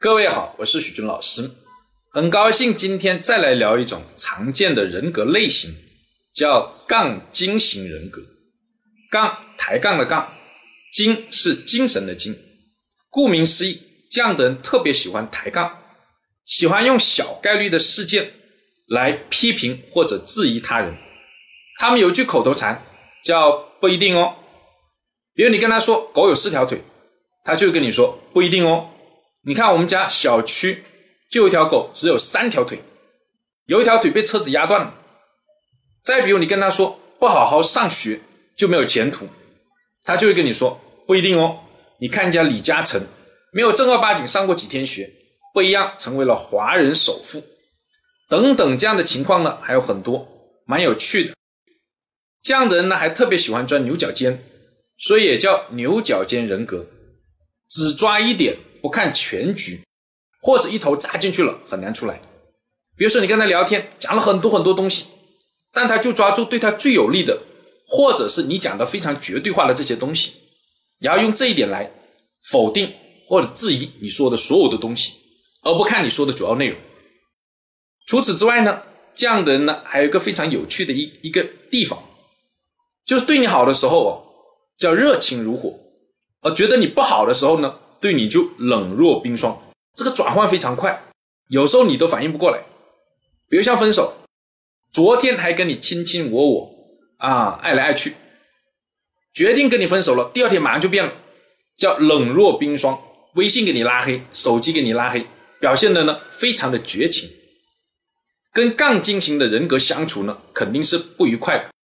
各位好，我是许军老师，很高兴今天再来聊一种常见的人格类型，叫杠精型人格。杠抬杠的杠，精是精神的精。顾名思义，这样的人特别喜欢抬杠，喜欢用小概率的事件来批评或者质疑他人。他们有句口头禅叫“不一定哦”，比如你跟他说狗有四条腿，他就跟你说“不一定哦”。你看，我们家小区就一条狗，只有三条腿，有一条腿被车子压断了。再比如，你跟他说不好好上学就没有前途，他就会跟你说不一定哦。你看人家李嘉诚，没有正儿八经上过几天学，不一样成为了华人首富，等等这样的情况呢还有很多，蛮有趣的。这样的人呢还特别喜欢钻牛角尖，所以也叫牛角尖人格，只抓一点。不看全局，或者一头扎进去了很难出来。比如说你跟他聊天，讲了很多很多东西，但他就抓住对他最有利的，或者是你讲的非常绝对化的这些东西，然后用这一点来否定或者质疑你说的所有的东西，而不看你说的主要内容。除此之外呢，这样的人呢还有一个非常有趣的一一个地方，就是对你好的时候哦，叫热情如火，而觉得你不好的时候呢。对你就冷若冰霜，这个转换非常快，有时候你都反应不过来。比如像分手，昨天还跟你卿卿我我啊，爱来爱去，决定跟你分手了，第二天马上就变了，叫冷若冰霜，微信给你拉黑，手机给你拉黑，表现的呢非常的绝情。跟杠精型的人格相处呢，肯定是不愉快的。